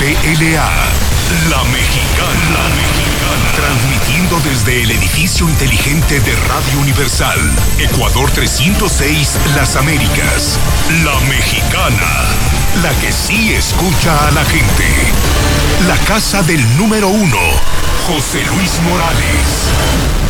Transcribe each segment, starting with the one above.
HPLA, La Mexicana, La Mexicana, transmitiendo desde el edificio inteligente de Radio Universal, Ecuador 306, Las Américas, La Mexicana, la que sí escucha a la gente. La casa del número uno, José Luis Morales.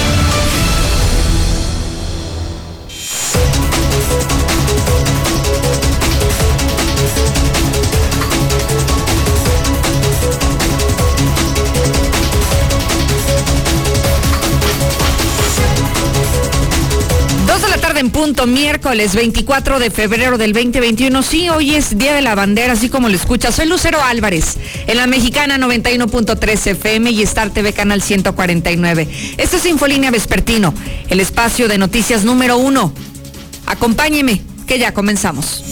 En punto, miércoles 24 de febrero del 2021. Sí, hoy es Día de la Bandera, así como lo escucha. Soy Lucero Álvarez, en la mexicana 91.3 FM y Star TV Canal 149. Esto es Infolínea Vespertino, el espacio de noticias número uno. Acompáñeme, que ya comenzamos.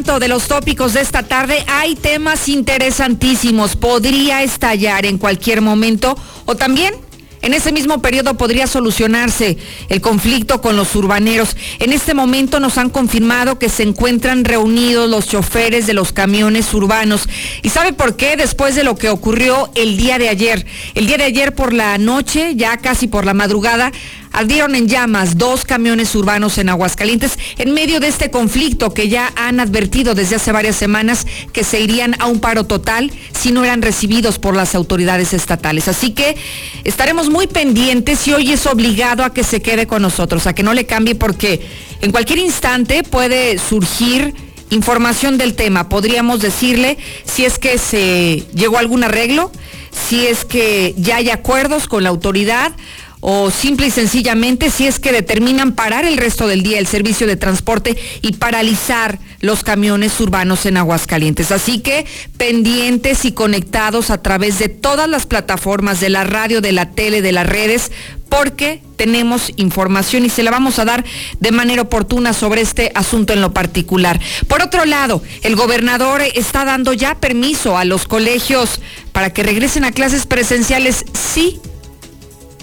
De los tópicos de esta tarde hay temas interesantísimos. Podría estallar en cualquier momento o también en ese mismo periodo podría solucionarse el conflicto con los urbaneros. En este momento nos han confirmado que se encuentran reunidos los choferes de los camiones urbanos. ¿Y sabe por qué? Después de lo que ocurrió el día de ayer. El día de ayer por la noche, ya casi por la madrugada, ardieron en llamas dos camiones urbanos en Aguascalientes en medio de este conflicto que ya han advertido desde hace varias semanas que se irían a un paro total si no eran recibidos por las autoridades estatales. Así que estaremos muy pendientes y hoy es obligado a que se quede con nosotros, a que no le cambie porque en cualquier instante puede surgir información del tema. Podríamos decirle si es que se llegó a algún arreglo, si es que ya hay acuerdos con la autoridad o simple y sencillamente si es que determinan parar el resto del día el servicio de transporte y paralizar los camiones urbanos en Aguascalientes. Así que pendientes y conectados a través de todas las plataformas de la radio, de la tele, de las redes, porque tenemos información y se la vamos a dar de manera oportuna sobre este asunto en lo particular. Por otro lado, el gobernador está dando ya permiso a los colegios para que regresen a clases presenciales, sí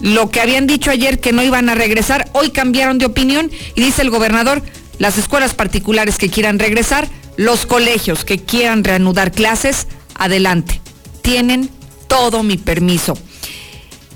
lo que habían dicho ayer que no iban a regresar, hoy cambiaron de opinión y dice el gobernador, las escuelas particulares que quieran regresar, los colegios que quieran reanudar clases, adelante. Tienen todo mi permiso.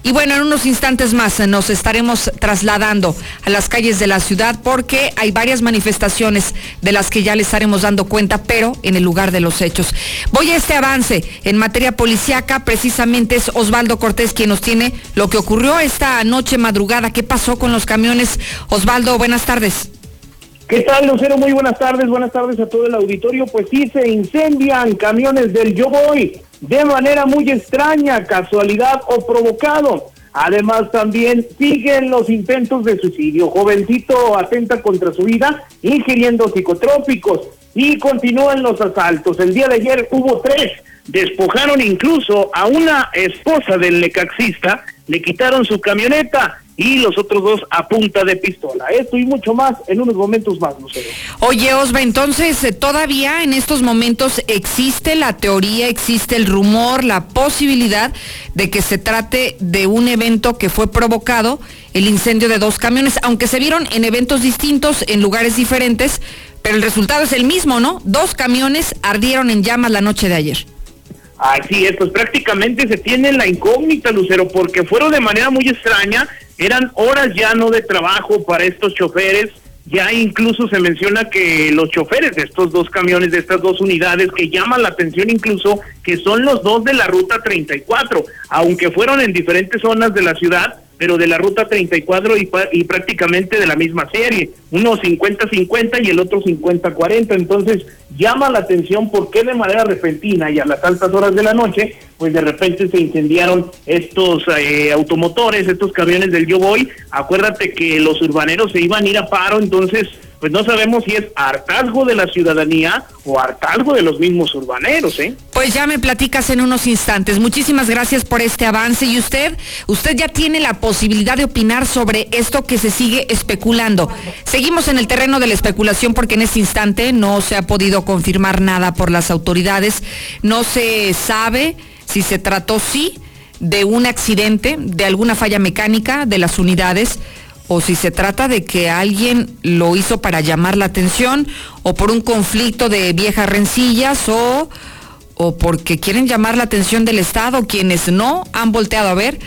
Y bueno, en unos instantes más nos estaremos trasladando a las calles de la ciudad porque hay varias manifestaciones de las que ya les estaremos dando cuenta, pero en el lugar de los hechos. Voy a este avance en materia policiaca, precisamente es Osvaldo Cortés quien nos tiene lo que ocurrió esta noche madrugada. ¿Qué pasó con los camiones? Osvaldo, buenas tardes. ¿Qué tal, Lucero? Muy buenas tardes, buenas tardes a todo el auditorio. Pues sí, se incendian camiones del Yo Voy de manera muy extraña, casualidad o provocado. Además, también siguen los intentos de suicidio. Jovencito atenta contra su vida ingiriendo psicotrópicos y continúan los asaltos. El día de ayer hubo tres. Despojaron incluso a una esposa del necaxista, le quitaron su camioneta y los otros dos a punta de pistola. Esto y mucho más en unos momentos más, sé. Oye, Osva, entonces eh, todavía en estos momentos existe la teoría, existe el rumor, la posibilidad de que se trate de un evento que fue provocado, el incendio de dos camiones, aunque se vieron en eventos distintos, en lugares diferentes, pero el resultado es el mismo, ¿no? Dos camiones ardieron en llamas la noche de ayer. Así es, pues prácticamente se tiene la incógnita, Lucero, porque fueron de manera muy extraña, eran horas ya no de trabajo para estos choferes, ya incluso se menciona que los choferes de estos dos camiones, de estas dos unidades, que llaman la atención incluso, que son los dos de la ruta 34, aunque fueron en diferentes zonas de la ciudad, pero de la ruta 34 y, y prácticamente de la misma serie, uno 50-50 y el otro 50-40, entonces llama la atención porque de manera repentina y a las altas horas de la noche, pues de repente se incendiaron estos eh, automotores, estos camiones del Yo Voy, acuérdate que los urbaneros se iban a ir a paro, entonces pues no sabemos si es hartazgo de la ciudadanía o hartazgo de los mismos urbaneros, ¿eh? Pues ya me platicas en unos instantes. Muchísimas gracias por este avance. Y usted, usted ya tiene la posibilidad de opinar sobre esto que se sigue especulando. Seguimos en el terreno de la especulación porque en este instante no se ha podido confirmar nada por las autoridades. No se sabe si se trató, sí, de un accidente, de alguna falla mecánica de las unidades o si se trata de que alguien lo hizo para llamar la atención o por un conflicto de viejas rencillas o, o porque quieren llamar la atención del Estado, quienes no han volteado a ver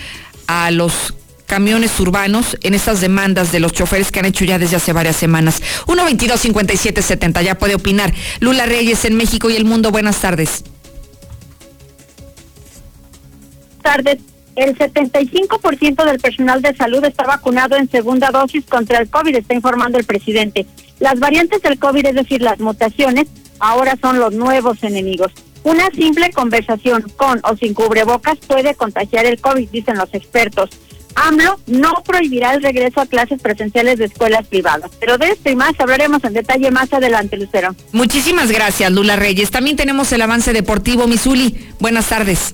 a los camiones urbanos en estas demandas de los choferes que han hecho ya desde hace varias semanas. 122-5770, ya puede opinar. Lula Reyes en México y el mundo, buenas tardes. Tardes el 75% del personal de salud está vacunado en segunda dosis contra el COVID, está informando el presidente. Las variantes del COVID, es decir, las mutaciones, ahora son los nuevos enemigos. Una simple conversación con o sin cubrebocas puede contagiar el COVID, dicen los expertos. AMLO no prohibirá el regreso a clases presenciales de escuelas privadas. Pero de esto y más hablaremos en detalle más adelante, Lucero. Muchísimas gracias, Lula Reyes. También tenemos el avance deportivo, Misuli. Buenas tardes.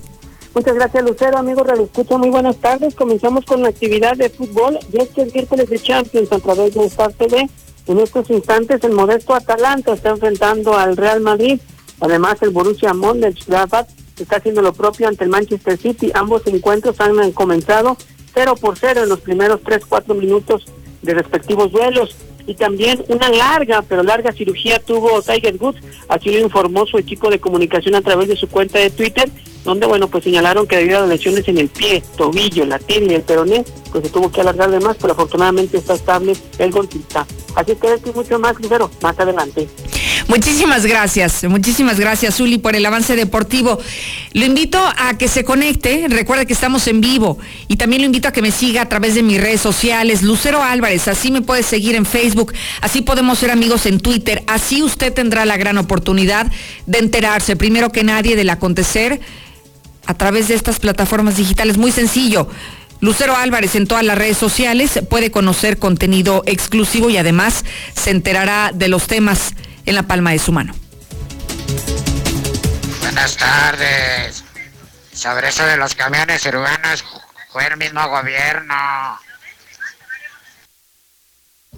Muchas gracias, Lucero. Amigos Radio Escucha, muy buenas tardes. Comenzamos con la actividad de fútbol. Ya es que el miércoles de Champions a través de Star TV. En estos instantes, el modesto Atalanta está enfrentando al Real Madrid. Además, el Borussia Mönchengladbach está haciendo lo propio ante el Manchester City. Ambos encuentros han comenzado 0 por 0 en los primeros 3-4 minutos de respectivos duelos y también una larga, pero larga cirugía tuvo Tiger Woods, así lo informó su equipo de comunicación a través de su cuenta de Twitter, donde bueno, pues señalaron que debido a las lesiones en el pie, tobillo, la tibia y el peroné, pues se tuvo que alargar de más, pero afortunadamente está estable el golpista. Así que esto mucho más, Lucero, más adelante. Muchísimas gracias, muchísimas gracias, Uli, por el avance deportivo. Lo invito a que se conecte, recuerda que estamos en vivo, y también lo invito a que me siga a través de mis redes sociales, Lucero Álvarez, así me puede seguir en Facebook, así podemos ser amigos en Twitter, así usted tendrá la gran oportunidad de enterarse, primero que nadie, del acontecer a través de estas plataformas digitales. Muy sencillo. Lucero Álvarez en todas las redes sociales puede conocer contenido exclusivo y además se enterará de los temas en la palma de su mano. Buenas tardes. Sobre de los camiones urbanos fue el mismo gobierno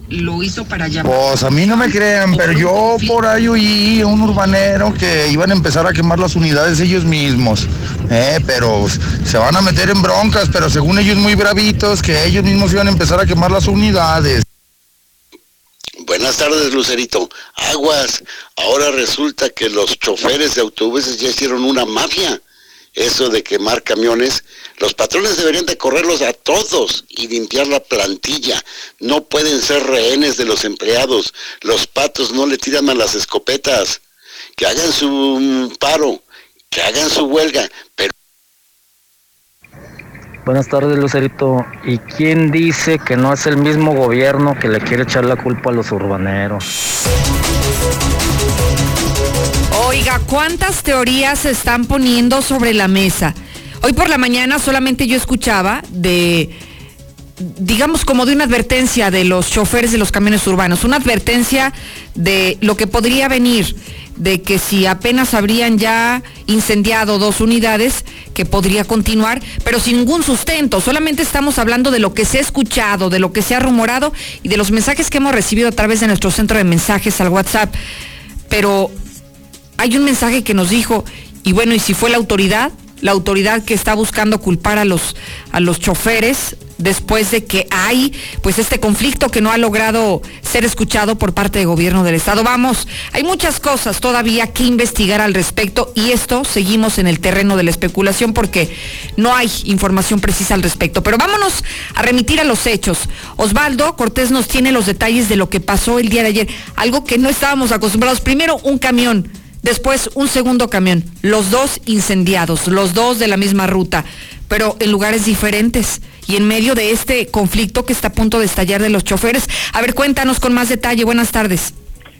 lo hizo para allá. Pues a mí no me crean, pero yo por ahí oí un urbanero que iban a empezar a quemar las unidades ellos mismos. Eh, pero se van a meter en broncas, pero según ellos muy bravitos, que ellos mismos iban a empezar a quemar las unidades. Buenas tardes, Lucerito. Aguas. Ahora resulta que los choferes de autobuses ya hicieron una mafia eso de quemar camiones, los patrones deberían de correrlos a todos y limpiar la plantilla. No pueden ser rehenes de los empleados. Los patos no le tiran a las escopetas. Que hagan su paro, que hagan su huelga, pero... Buenas tardes, Lucerito. ¿Y quién dice que no es el mismo gobierno que le quiere echar la culpa a los urbaneros? Oiga, ¿cuántas teorías se están poniendo sobre la mesa? Hoy por la mañana solamente yo escuchaba de, digamos como de una advertencia de los choferes de los camiones urbanos, una advertencia de lo que podría venir, de que si apenas habrían ya incendiado dos unidades, que podría continuar, pero sin ningún sustento. Solamente estamos hablando de lo que se ha escuchado, de lo que se ha rumorado y de los mensajes que hemos recibido a través de nuestro centro de mensajes al WhatsApp. Pero hay un mensaje que nos dijo, y bueno, y si fue la autoridad, la autoridad que está buscando culpar a los, a los choferes después de que hay pues este conflicto que no ha logrado ser escuchado por parte del gobierno del estado. Vamos, hay muchas cosas todavía que investigar al respecto y esto seguimos en el terreno de la especulación porque no hay información precisa al respecto. Pero vámonos a remitir a los hechos. Osvaldo Cortés nos tiene los detalles de lo que pasó el día de ayer, algo que no estábamos acostumbrados. Primero un camión Después un segundo camión, los dos incendiados, los dos de la misma ruta, pero en lugares diferentes y en medio de este conflicto que está a punto de estallar de los choferes. A ver, cuéntanos con más detalle. Buenas tardes.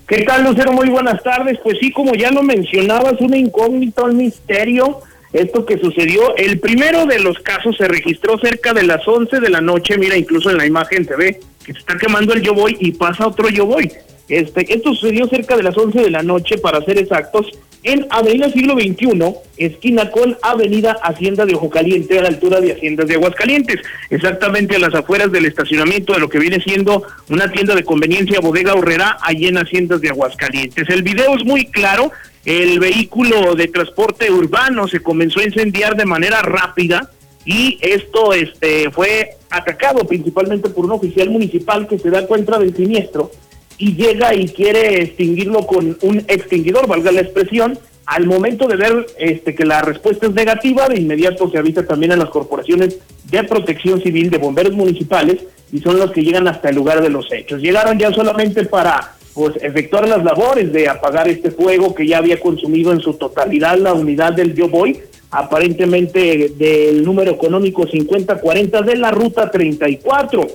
¿Qué tal, Lucero? Muy buenas tardes. Pues sí, como ya lo mencionabas, una incógnita, un misterio, esto que sucedió. El primero de los casos se registró cerca de las 11 de la noche, mira, incluso en la imagen se ve que se está quemando el yo voy y pasa otro yo voy Este, esto sucedió cerca de las 11 de la noche, para ser exactos, en Avenida Siglo XXI, esquina con Avenida Hacienda de Ojo Caliente, a la altura de Haciendas de Aguascalientes, exactamente a las afueras del estacionamiento de lo que viene siendo una tienda de conveniencia Bodega Horrera, allí en Haciendas de Aguascalientes. El video es muy claro, el vehículo de transporte urbano se comenzó a incendiar de manera rápida y esto este, fue atacado principalmente por un oficial municipal que se da cuenta del siniestro y llega y quiere extinguirlo con un extinguidor, valga la expresión. Al momento de ver este, que la respuesta es negativa, de inmediato se avisa también a las corporaciones de protección civil, de bomberos municipales, y son los que llegan hasta el lugar de los hechos. Llegaron ya solamente para pues, efectuar las labores de apagar este fuego que ya había consumido en su totalidad la unidad del Yo Voy, aparentemente del número económico 5040 de la ruta 34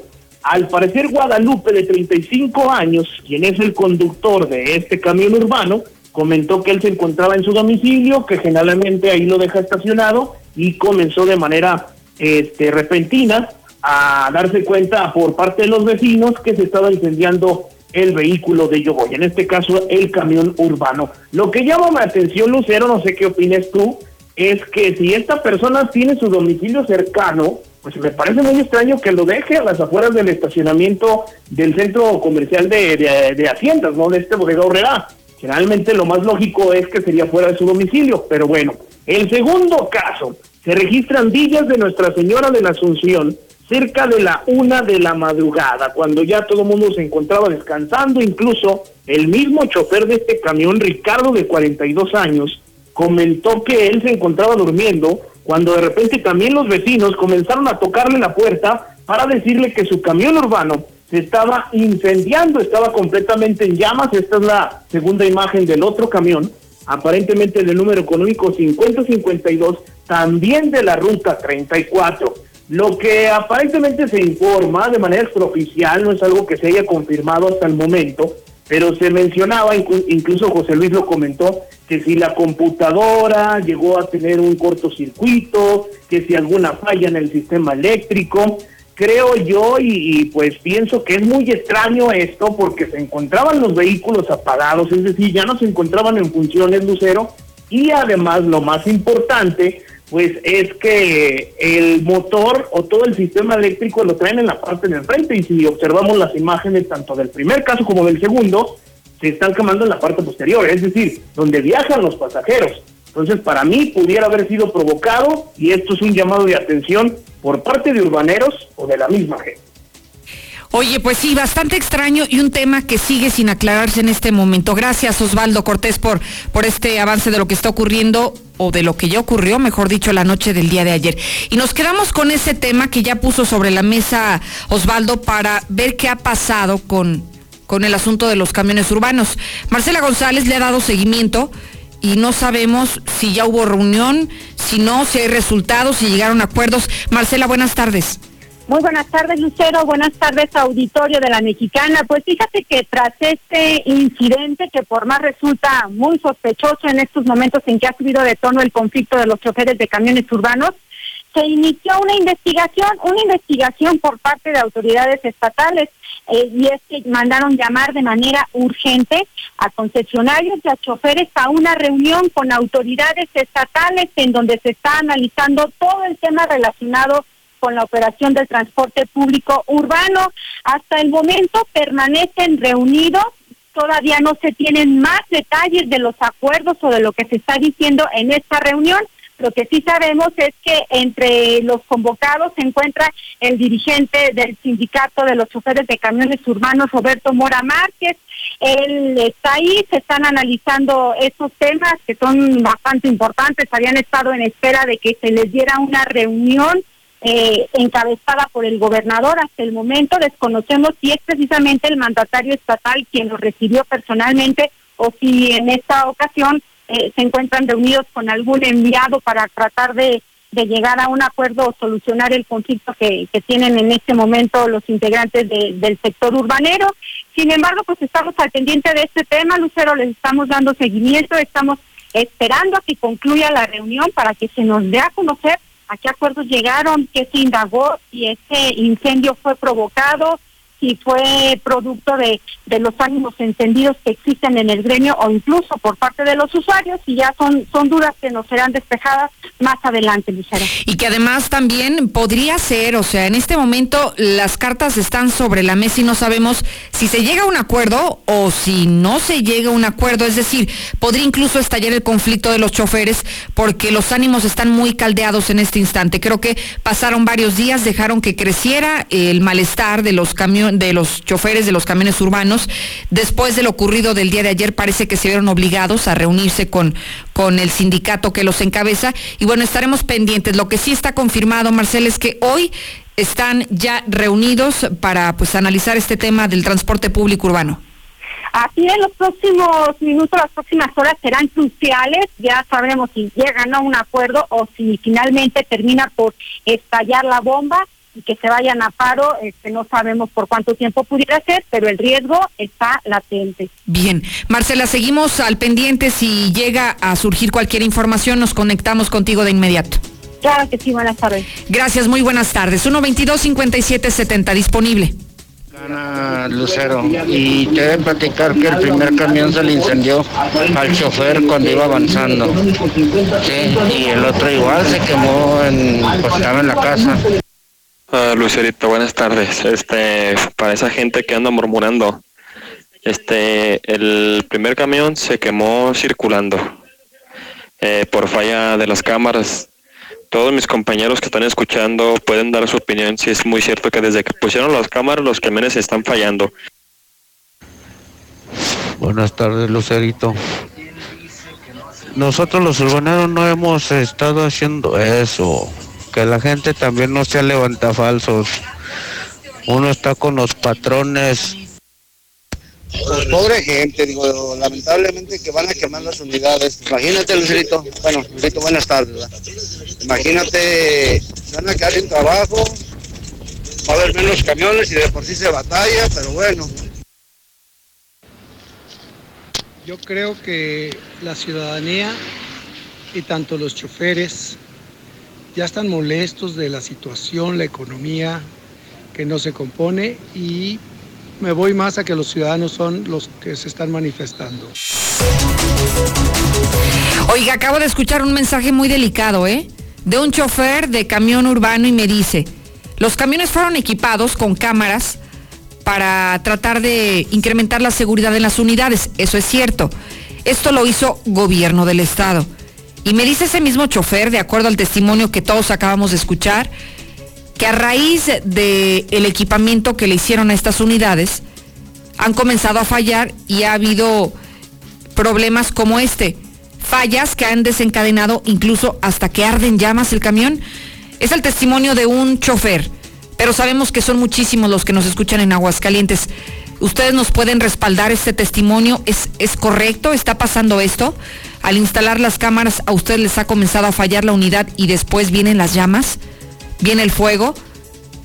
al parecer Guadalupe, de 35 años, quien es el conductor de este camión urbano, comentó que él se encontraba en su domicilio, que generalmente ahí lo deja estacionado y comenzó de manera este, repentina a darse cuenta por parte de los vecinos que se estaba incendiando el vehículo de Yogoy, en este caso el camión urbano. Lo que llama mi atención, Lucero, no sé qué opinas tú, es que si esta persona tiene su domicilio cercano, pues me parece muy extraño que lo deje a las afueras del estacionamiento del centro comercial de, de, Haciendas, ¿no? De este bodega Horrera. Generalmente lo más lógico es que sería fuera de su domicilio, pero bueno. El segundo caso, se registran villas de Nuestra Señora de la Asunción cerca de la una de la madrugada, cuando ya todo el mundo se encontraba descansando, incluso el mismo chofer de este camión, Ricardo de 42 años, comentó que él se encontraba durmiendo cuando de repente también los vecinos comenzaron a tocarle la puerta para decirle que su camión urbano se estaba incendiando, estaba completamente en llamas. Esta es la segunda imagen del otro camión, aparentemente del número económico 5052, también de la ruta 34. Lo que aparentemente se informa de manera extraoficial, no es algo que se haya confirmado hasta el momento, pero se mencionaba, incluso José Luis lo comentó, que si la computadora llegó a tener un cortocircuito, que si alguna falla en el sistema eléctrico, creo yo y, pues pienso que es muy extraño esto porque se encontraban los vehículos apagados, es decir, ya no se encontraban en funciones lucero y además lo más importante pues es que el motor o todo el sistema eléctrico lo traen en la parte de enfrente y si observamos las imágenes tanto del primer caso como del segundo, se están quemando en la parte posterior, es decir, donde viajan los pasajeros. Entonces, para mí pudiera haber sido provocado y esto es un llamado de atención por parte de urbaneros o de la misma gente. Oye, pues sí, bastante extraño y un tema que sigue sin aclararse en este momento. Gracias, Osvaldo Cortés, por, por este avance de lo que está ocurriendo o de lo que ya ocurrió, mejor dicho, la noche del día de ayer. Y nos quedamos con ese tema que ya puso sobre la mesa Osvaldo para ver qué ha pasado con, con el asunto de los camiones urbanos. Marcela González le ha dado seguimiento y no sabemos si ya hubo reunión, si no, si hay resultados, si llegaron acuerdos. Marcela, buenas tardes. Muy buenas tardes, Lucero. Buenas tardes, auditorio de la Mexicana. Pues fíjate que tras este incidente, que por más resulta muy sospechoso en estos momentos en que ha subido de tono el conflicto de los choferes de camiones urbanos, se inició una investigación, una investigación por parte de autoridades estatales. Eh, y es que mandaron llamar de manera urgente a concesionarios y a choferes a una reunión con autoridades estatales en donde se está analizando todo el tema relacionado con la operación del transporte público urbano. Hasta el momento permanecen reunidos, todavía no se tienen más detalles de los acuerdos o de lo que se está diciendo en esta reunión. Lo que sí sabemos es que entre los convocados se encuentra el dirigente del sindicato de los choferes de camiones urbanos, Roberto Mora Márquez. Él está ahí, se están analizando estos temas que son bastante importantes. Habían estado en espera de que se les diera una reunión eh, encabezada por el gobernador. Hasta el momento desconocemos si es precisamente el mandatario estatal quien lo recibió personalmente o si en esta ocasión eh, se encuentran reunidos con algún enviado para tratar de, llegar a un acuerdo o solucionar el conflicto que, tienen en este momento los integrantes del sector urbanero. Sin embargo, pues estamos al pendiente de este tema, Lucero, les estamos dando seguimiento, estamos esperando a que concluya la reunión para que se nos dé a conocer a qué acuerdos llegaron, qué se indagó, si ese incendio fue provocado, si fue producto de, de los ánimos encendidos que existen en el gremio o incluso por parte de los usuarios y ya son, son dudas que nos serán despejadas más adelante, Lucero. Y que además también podría ser, o sea, en este momento las cartas están sobre la mesa y no sabemos si se llega a un acuerdo o si no se llega a un acuerdo, es decir, podría incluso estallar el conflicto de los choferes porque los ánimos están muy caldeados en este instante. Creo que pasaron varios días, dejaron que creciera el malestar de los camiones, de los choferes de los camiones urbanos. Después de lo ocurrido del día de ayer, parece que se vieron obligados a reunirse con, con el sindicato que los encabeza. Y bueno, estaremos pendientes. Lo que sí está confirmado, Marcel, es que hoy están ya reunidos para pues analizar este tema del transporte público urbano. Así en los próximos minutos, las próximas horas serán cruciales. Ya sabremos si llegan a un acuerdo o si finalmente termina por estallar la bomba y que se vayan a paro. Este, no sabemos por cuánto tiempo pudiera ser, pero el riesgo está latente. Bien, Marcela, seguimos al pendiente. Si llega a surgir cualquier información, nos conectamos contigo de inmediato. Claro que sí, buenas tardes. Gracias, muy buenas tardes. 122-5770 disponible. Ana Lucero, y te voy a platicar que el primer camión se le incendió al chofer cuando iba avanzando. Sí, y el otro igual se quemó en, pues estaba en la casa. Ah, Lucerito, buenas tardes. Este, para esa gente que anda murmurando, este, el primer camión se quemó circulando eh, por falla de las cámaras todos mis compañeros que están escuchando pueden dar su opinión si es muy cierto que desde que pusieron las cámaras los camiones están fallando. Buenas tardes, Lucerito. Nosotros los urbaneros no hemos estado haciendo eso. Que la gente también no se levanta falsos. Uno está con los patrones pues pobre gente, digo, lamentablemente que van a quemar las unidades. Imagínate, Lucerito, bueno, Lucerito, buenas tardes. Imagínate, se van a quedar sin trabajo, va a haber menos camiones y de por sí se batalla, pero bueno. Yo creo que la ciudadanía y tanto los choferes ya están molestos de la situación, la economía que no se compone y me voy más a que los ciudadanos son los que se están manifestando. Oiga, acabo de escuchar un mensaje muy delicado, ¿eh? De un chofer de camión urbano y me dice, los camiones fueron equipados con cámaras para tratar de incrementar la seguridad en las unidades. Eso es cierto. Esto lo hizo gobierno del estado. Y me dice ese mismo chofer, de acuerdo al testimonio que todos acabamos de escuchar, que a raíz del el equipamiento que le hicieron a estas unidades, han comenzado a fallar y ha habido problemas como este. Fallas que han desencadenado incluso hasta que arden llamas el camión. Es el testimonio de un chofer, pero sabemos que son muchísimos los que nos escuchan en Aguascalientes. ¿Ustedes nos pueden respaldar este testimonio? ¿Es, ¿Es correcto? ¿Está pasando esto? Al instalar las cámaras, ¿a ustedes les ha comenzado a fallar la unidad y después vienen las llamas? viene el fuego.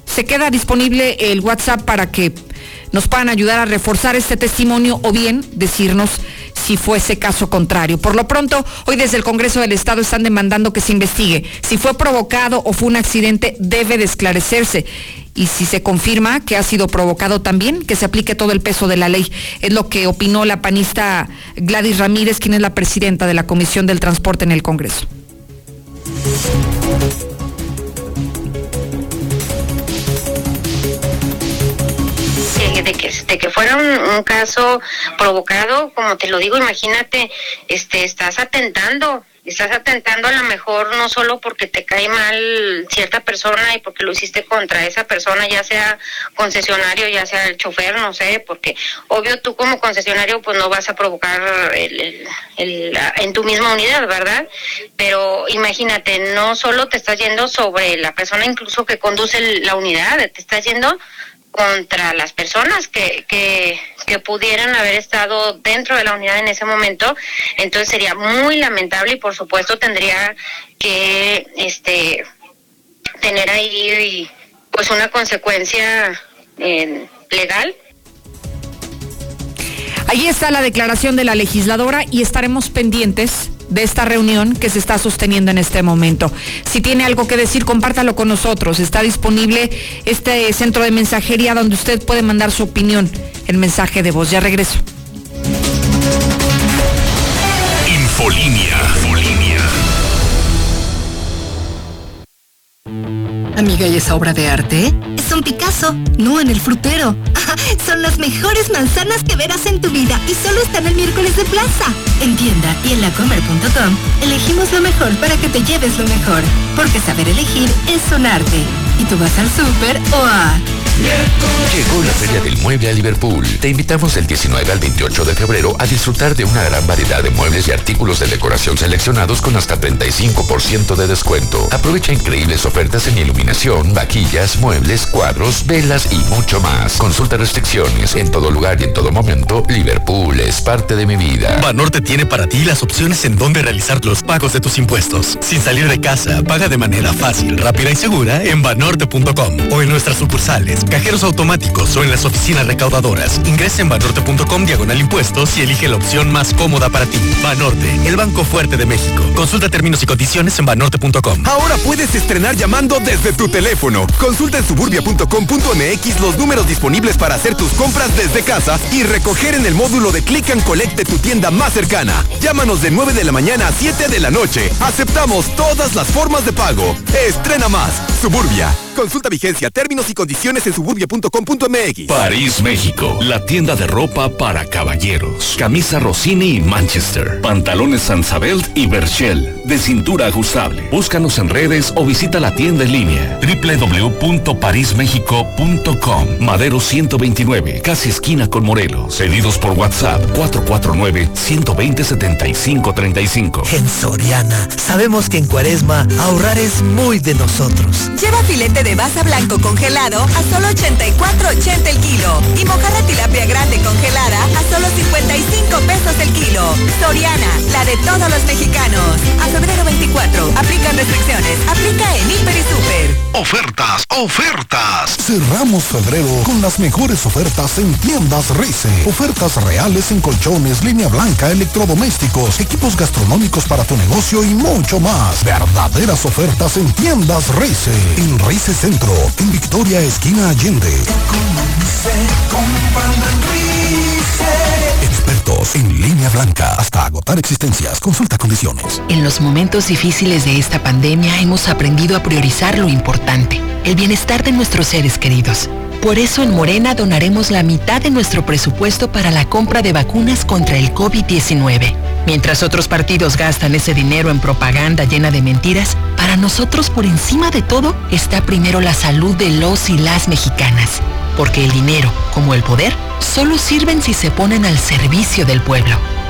Se queda disponible el WhatsApp para que nos puedan ayudar a reforzar este testimonio o bien decirnos si fuese caso contrario. Por lo pronto, hoy desde el Congreso del Estado están demandando que se investigue. Si fue provocado o fue un accidente, debe de esclarecerse. Y si se confirma que ha sido provocado también, que se aplique todo el peso de la ley. Es lo que opinó la panista Gladys Ramírez, quien es la presidenta de la Comisión del Transporte en el Congreso. de que, de que fuera un, caso provocado, como te lo digo, imagínate, este, estás atentando estás atentando a lo mejor no solo porque te cae mal cierta persona y porque lo hiciste contra esa persona, ya sea concesionario, ya sea el chofer, no sé, porque obvio tú como concesionario pues no vas a provocar el, el, en tu misma unidad, ¿verdad? Pero imagínate, no solo te estás yendo sobre la persona incluso que conduce la unidad, te estás yendo contra las personas que, que, pudieran haber estado dentro de la unidad en ese momento. Entonces sería muy lamentable y por supuesto tendría que este tener ahí pues una consecuencia eh, legal. Ahí está la declaración de la legisladora y estaremos pendientes de esta reunión que se está sosteniendo en este momento. Si tiene algo que decir, compártalo con nosotros. Está disponible este centro de mensajería donde usted puede mandar su opinión en mensaje de voz. Ya regreso. Infolinia. Amiga, ¿y esa obra de arte? Es un Picasso, no en el frutero. Son las mejores manzanas que verás en tu vida y solo están el miércoles de plaza. En tienda y en lacomer.com elegimos lo mejor para que te lleves lo mejor. Porque saber elegir es un arte. Y tú vas al súper o. Llegó la Feria del Mueble a Liverpool. Te invitamos del 19 al 28 de febrero a disfrutar de una gran variedad de muebles y artículos de decoración seleccionados con hasta 35% de descuento. Aprovecha increíbles ofertas en iluminación, vaquillas, muebles, cuadros, velas y mucho más. Consulta restricciones en todo lugar y en todo momento. Liverpool es parte de mi vida. Banorte tiene para ti las opciones en donde realizar los pagos de tus impuestos. Sin salir de casa, paga de manera fácil, rápida y segura en banorte.com o en nuestras sucursales cajeros automáticos o en las oficinas recaudadoras. Ingresa en banorte.com diagonal impuestos y elige la opción más cómoda para ti. Banorte, el banco fuerte de México. Consulta términos y condiciones en banorte.com. Ahora puedes estrenar llamando desde tu teléfono. Consulta en suburbia.com.mx los números disponibles para hacer tus compras desde casa y recoger en el módulo de Click and Collect de tu tienda más cercana. Llámanos de 9 de la mañana a 7 de la noche. Aceptamos todas las formas de pago. Estrena más. Suburbia. Consulta vigencia, términos y condiciones en suburbia.com.mx. París, México. La tienda de ropa para caballeros. Camisa Rossini y Manchester. Pantalones Sansabelt y Berchel. De cintura ajustable. Búscanos en redes o visita la tienda en línea. www.parismexico.com. Madero 129. Casi esquina con Morelos. Pedidos por WhatsApp. 449-120-7535. En Soriana, sabemos que en Cuaresma ahorrar es muy de nosotros. Lleva filete de basa blanco congelado a solo 84.80 el kilo y mojarra tilapia grande congelada a solo 55 pesos el kilo. Soriana, la de todos los mexicanos. A febrero 24, aplican restricciones. Aplica en Hiper y Super. Ofertas, ofertas. Cerramos febrero con las mejores ofertas en tiendas Rice. Ofertas reales en colchones, línea blanca, electrodomésticos, equipos gastronómicos para tu negocio y mucho más. Verdaderas ofertas en tiendas Rice. En Rice Centro, en Victoria Esquina Allende. Expertos en línea blanca hasta agotar existencias. Consulta condiciones. En los momentos difíciles de esta pandemia hemos aprendido a priorizar lo importante, el bienestar de nuestros seres queridos. Por eso en Morena donaremos la mitad de nuestro presupuesto para la compra de vacunas contra el COVID-19. Mientras otros partidos gastan ese dinero en propaganda llena de mentiras, para nosotros por encima de todo está primero la salud de los y las mexicanas. Porque el dinero, como el poder, solo sirven si se ponen al servicio del pueblo.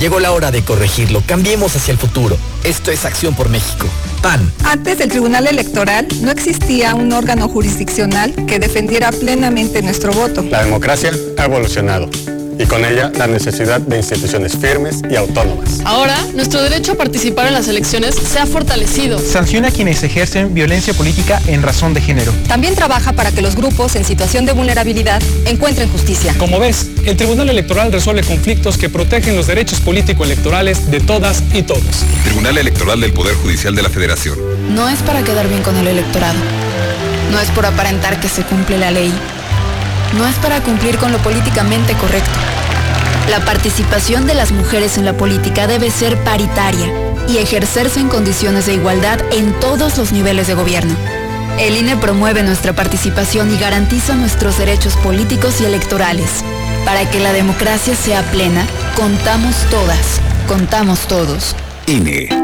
Llegó la hora de corregirlo. Cambiemos hacia el futuro. Esto es Acción por México. PAN. Antes del Tribunal Electoral no existía un órgano jurisdiccional que defendiera plenamente nuestro voto. La democracia ha evolucionado y con ella la necesidad de instituciones firmes y autónomas. Ahora, nuestro derecho a participar en las elecciones se ha fortalecido. Sanciona a quienes ejercen violencia política en razón de género. También trabaja para que los grupos en situación de vulnerabilidad encuentren justicia. Como ves, el Tribunal Electoral resuelve conflictos que protegen los derechos político-electorales de todas y todos. Tribunal Electoral del Poder Judicial de la Federación. No es para quedar bien con el electorado. No es por aparentar que se cumple la ley no es para cumplir con lo políticamente correcto. La participación de las mujeres en la política debe ser paritaria y ejercerse en condiciones de igualdad en todos los niveles de gobierno. El INE promueve nuestra participación y garantiza nuestros derechos políticos y electorales. Para que la democracia sea plena, contamos todas, contamos todos. INE.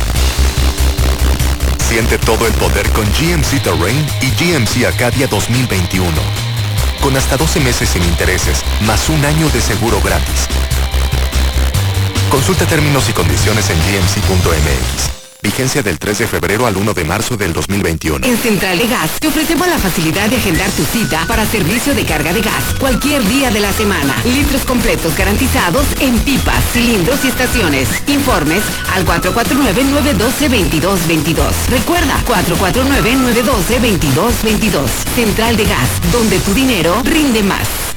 Siente todo el poder con GMC Terrain y GMC Acadia 2021. Con hasta 12 meses sin intereses, más un año de seguro gratis. Consulta términos y condiciones en gmc.mx. Vigencia del 3 de febrero al 1 de marzo del 2021. En Central de Gas te ofrecemos la facilidad de agendar tu cita para servicio de carga de gas cualquier día de la semana. Litros completos garantizados en pipas, cilindros y estaciones. Informes al 449-912-2222. Recuerda, 449-912-2222. Central de Gas, donde tu dinero rinde más.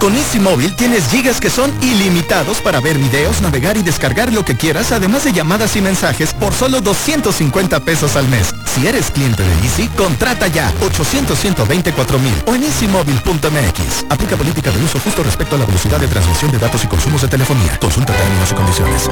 Con Easy Móvil tienes gigas que son ilimitados para ver videos, navegar y descargar lo que quieras, además de llamadas y mensajes por solo 250 pesos al mes. Si eres cliente de Easy, contrata ya 800 124 mil o en easymóvil.mx. Aplica política de uso justo respecto a la velocidad de transmisión de datos y consumos de telefonía. Consulta términos y condiciones.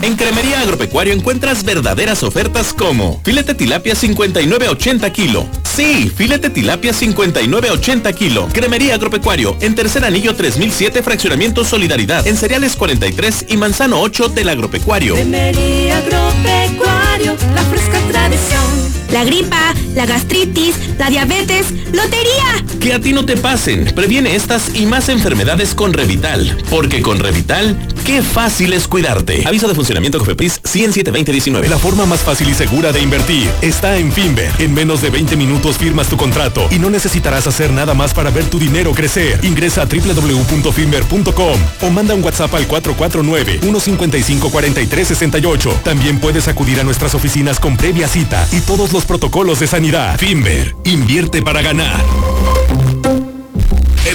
En Cremería Agropecuario encuentras verdaderas ofertas como filete tilapia 59.80 kilo. Sí, filete tilapia 59.80 kilo. Cremería Agropecuario en tercer anillo 3007 fraccionamiento Solidaridad en cereales 43 y manzano 8 del Agropecuario. Cremería Agropecuario, la fresca tradición. La gripa, la gastritis, la diabetes, lotería. Que a ti no te pasen. Previene estas y más enfermedades con Revital. Porque con Revital, qué fácil es cuidarte. Aviso de funcionamiento COFEPRIS 107-2019. La forma más fácil y segura de invertir está en Finver. En menos de 20 minutos firmas tu contrato y no necesitarás hacer nada más para ver tu dinero crecer. Ingresa a www.finver.com o manda un WhatsApp al 449-155-4368. También puedes acudir a nuestras oficinas con previa cita y todos los protocolos de sanidad. Finver, invierte para ganar.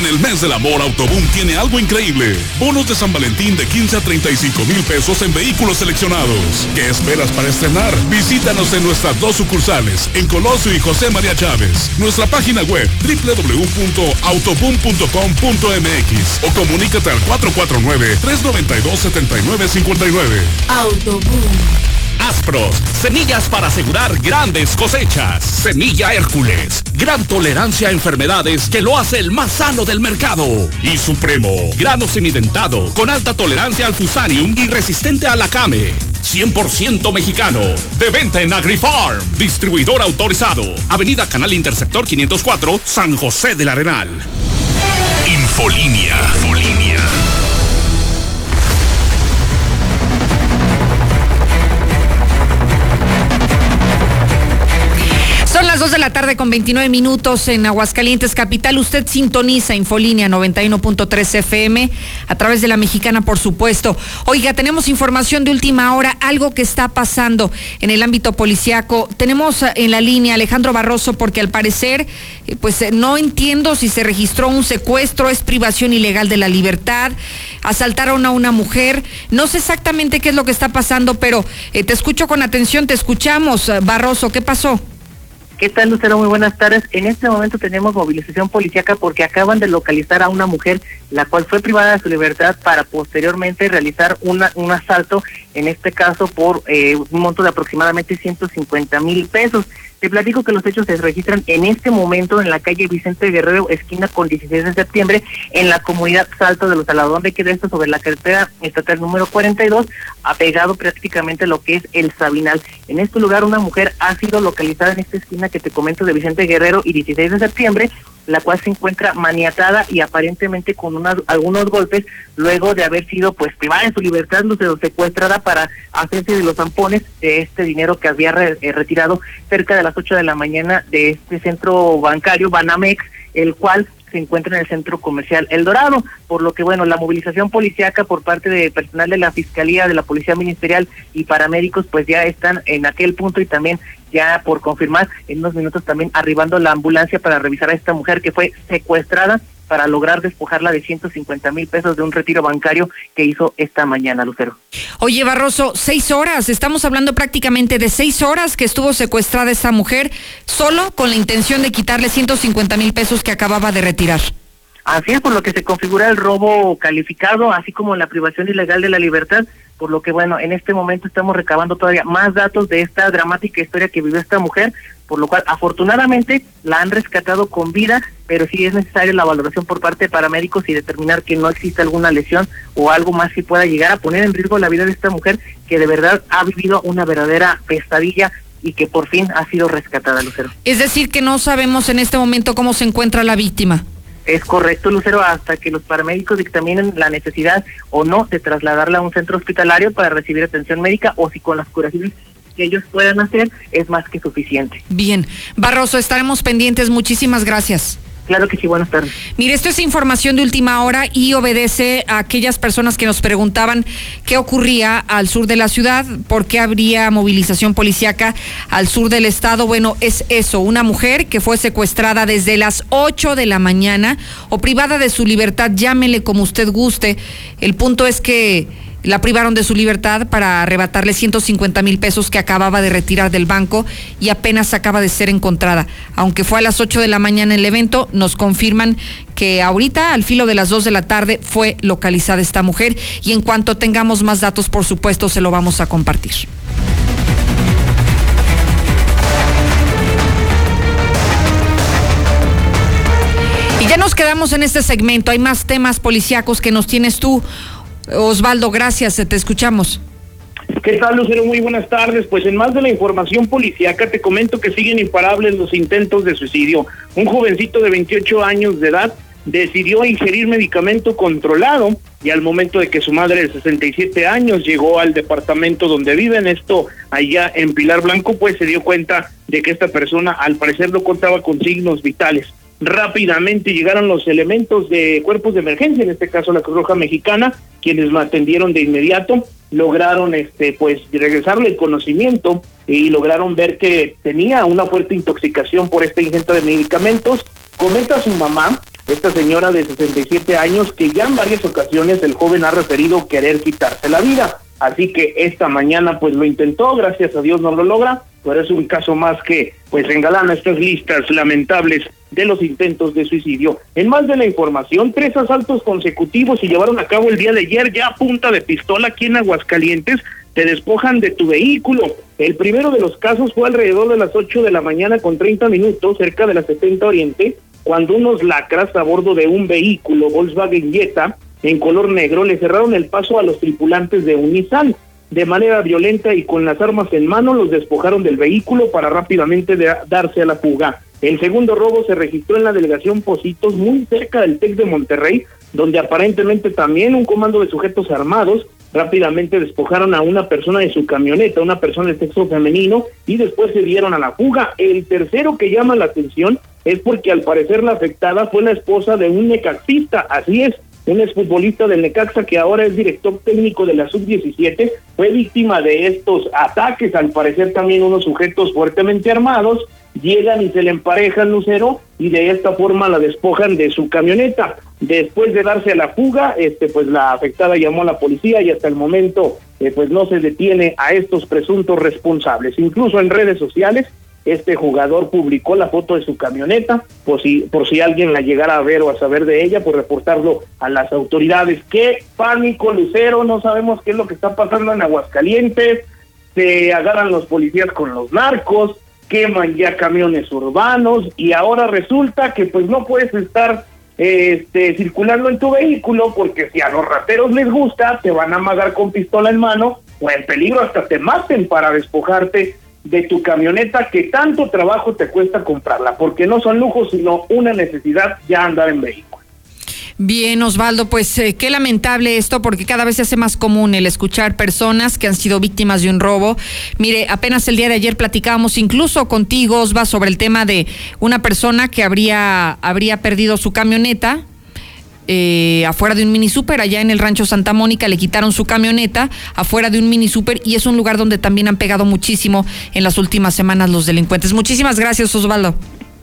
En el mes del amor, Autoboom tiene algo increíble. Bonos de San Valentín de 15 a 35 mil pesos en vehículos seleccionados. ¿Qué esperas para estrenar? Visítanos en nuestras dos sucursales, en Colosio y José María Chávez. Nuestra página web www.autoboom.com.mx o comunícate al 449-392-7959. Autoboom. Aspros, semillas para asegurar grandes cosechas. Semilla Hércules, gran tolerancia a enfermedades que lo hace el más sano del mercado. Y Supremo, grano semidentado, con alta tolerancia al fusarium y resistente a la came. 100% mexicano. De venta en AgriFarm. Distribuidor autorizado. Avenida Canal Interceptor 504, San José del Arenal. Infolinia. 2 de la tarde con 29 minutos en Aguascalientes Capital. Usted sintoniza Infolínea 91.3 FM a través de la mexicana, por supuesto. Oiga, tenemos información de última hora, algo que está pasando en el ámbito policiaco. Tenemos en la línea Alejandro Barroso porque al parecer, eh, pues eh, no entiendo si se registró un secuestro, es privación ilegal de la libertad, asaltaron a una mujer. No sé exactamente qué es lo que está pasando, pero eh, te escucho con atención, te escuchamos, Barroso, ¿qué pasó? ¿Qué tal, Lucero? Muy buenas tardes. En este momento tenemos movilización policíaca porque acaban de localizar a una mujer, la cual fue privada de su libertad para posteriormente realizar una, un asalto, en este caso por eh, un monto de aproximadamente 150 mil pesos. Te platico que los hechos se registran en este momento en la calle Vicente Guerrero, esquina con 16 de septiembre, en la comunidad Salto de los Saladón de queda esto sobre la carretera estatal número 42, apegado prácticamente a lo que es el Sabinal. En este lugar una mujer ha sido localizada en esta esquina que te comento de Vicente Guerrero y 16 de septiembre, la cual se encuentra maniatada y aparentemente con unas, algunos golpes luego de haber sido pues privada de su libertad, o secuestrada para hacerse de los zampones de este dinero que había eh, retirado cerca de las 8 de la mañana de este centro bancario Banamex, el cual se encuentra en el centro comercial El Dorado, por lo que bueno, la movilización policiaca por parte de personal de la Fiscalía, de la Policía Ministerial y paramédicos pues ya están en aquel punto y también ya por confirmar en unos minutos también arribando la ambulancia para revisar a esta mujer que fue secuestrada para lograr despojarla de 150 mil pesos de un retiro bancario que hizo esta mañana, Lucero. Oye, Barroso, seis horas, estamos hablando prácticamente de seis horas que estuvo secuestrada esta mujer, solo con la intención de quitarle 150 mil pesos que acababa de retirar. Así es, por lo que se configura el robo calificado, así como la privación ilegal de la libertad, por lo que bueno, en este momento estamos recabando todavía más datos de esta dramática historia que vivió esta mujer, por lo cual afortunadamente la han rescatado con vida, pero sí es necesaria la valoración por parte de paramédicos y determinar que no existe alguna lesión o algo más que pueda llegar a poner en riesgo la vida de esta mujer que de verdad ha vivido una verdadera pesadilla y que por fin ha sido rescatada, Lucero. Es decir, que no sabemos en este momento cómo se encuentra la víctima. Es correcto, Lucero, hasta que los paramédicos dictaminen la necesidad o no de trasladarla a un centro hospitalario para recibir atención médica o si con las curaciones que ellos puedan hacer es más que suficiente. Bien, Barroso, estaremos pendientes. Muchísimas gracias. Claro que sí, buenas tardes. Mire, esto es información de última hora y obedece a aquellas personas que nos preguntaban qué ocurría al sur de la ciudad, por qué habría movilización policíaca al sur del estado. Bueno, es eso, una mujer que fue secuestrada desde las 8 de la mañana o privada de su libertad, llámele como usted guste. El punto es que la privaron de su libertad para arrebatarle 150 mil pesos que acababa de retirar del banco y apenas acaba de ser encontrada. Aunque fue a las 8 de la mañana el evento, nos confirman que ahorita, al filo de las 2 de la tarde, fue localizada esta mujer y en cuanto tengamos más datos, por supuesto, se lo vamos a compartir. Y ya nos quedamos en este segmento. Hay más temas policíacos que nos tienes tú. Osvaldo, gracias, te escuchamos. ¿Qué tal, Lucero? Muy buenas tardes. Pues en más de la información policíaca, te comento que siguen imparables los intentos de suicidio. Un jovencito de 28 años de edad decidió ingerir medicamento controlado y al momento de que su madre de 67 años llegó al departamento donde viven, esto allá en Pilar Blanco, pues se dio cuenta de que esta persona al parecer no contaba con signos vitales. Rápidamente llegaron los elementos de cuerpos de emergencia, en este caso la Cruz Roja Mexicana, quienes lo atendieron de inmediato, lograron este pues regresarle el conocimiento y lograron ver que tenía una fuerte intoxicación por esta ingesta de medicamentos. Comenta su mamá, esta señora de 67 años, que ya en varias ocasiones el joven ha referido querer quitarse la vida. Así que esta mañana pues lo intentó, gracias a Dios no lo logra, pero es un caso más que pues engalana estas listas lamentables de los intentos de suicidio. En más de la información, tres asaltos consecutivos se llevaron a cabo el día de ayer ya a punta de pistola aquí en Aguascalientes. Te despojan de tu vehículo. El primero de los casos fue alrededor de las 8 de la mañana con 30 minutos cerca de la 70 Oriente, cuando unos lacras a bordo de un vehículo Volkswagen Jetta en color negro le cerraron el paso a los tripulantes de un Nissan de manera violenta y con las armas en mano los despojaron del vehículo para rápidamente darse a la fuga. El segundo robo se registró en la delegación Positos, muy cerca del TEC de Monterrey, donde aparentemente también un comando de sujetos armados rápidamente despojaron a una persona de su camioneta, una persona de sexo femenino, y después se dieron a la fuga. El tercero que llama la atención es porque al parecer la afectada fue la esposa de un necaxista, así es, un exfutbolista del Necaxa que ahora es director técnico de la sub-17, fue víctima de estos ataques, al parecer también unos sujetos fuertemente armados, llegan y se le emparejan Lucero y de esta forma la despojan de su camioneta. Después de darse a la fuga, este pues la afectada llamó a la policía y hasta el momento eh, pues no se detiene a estos presuntos responsables. Incluso en redes sociales este jugador publicó la foto de su camioneta, por si, por si alguien la llegara a ver o a saber de ella, por reportarlo a las autoridades. ¡Qué pánico, Lucero! No sabemos qué es lo que está pasando en Aguascalientes, se agarran los policías con los narcos, queman ya camiones urbanos y ahora resulta que pues no puedes estar este, circulando en tu vehículo porque si a los rateros les gusta te van a amagar con pistola en mano o en peligro hasta te maten para despojarte de tu camioneta que tanto trabajo te cuesta comprarla, porque no son lujos, sino una necesidad ya andar en vehículo. Bien, Osvaldo, pues eh, qué lamentable esto porque cada vez se hace más común el escuchar personas que han sido víctimas de un robo. Mire, apenas el día de ayer platicábamos incluso contigo, Osva, sobre el tema de una persona que habría, habría perdido su camioneta, eh, afuera de un mini super, allá en el rancho Santa Mónica le quitaron su camioneta afuera de un mini super y es un lugar donde también han pegado muchísimo en las últimas semanas los delincuentes. Muchísimas gracias, Osvaldo.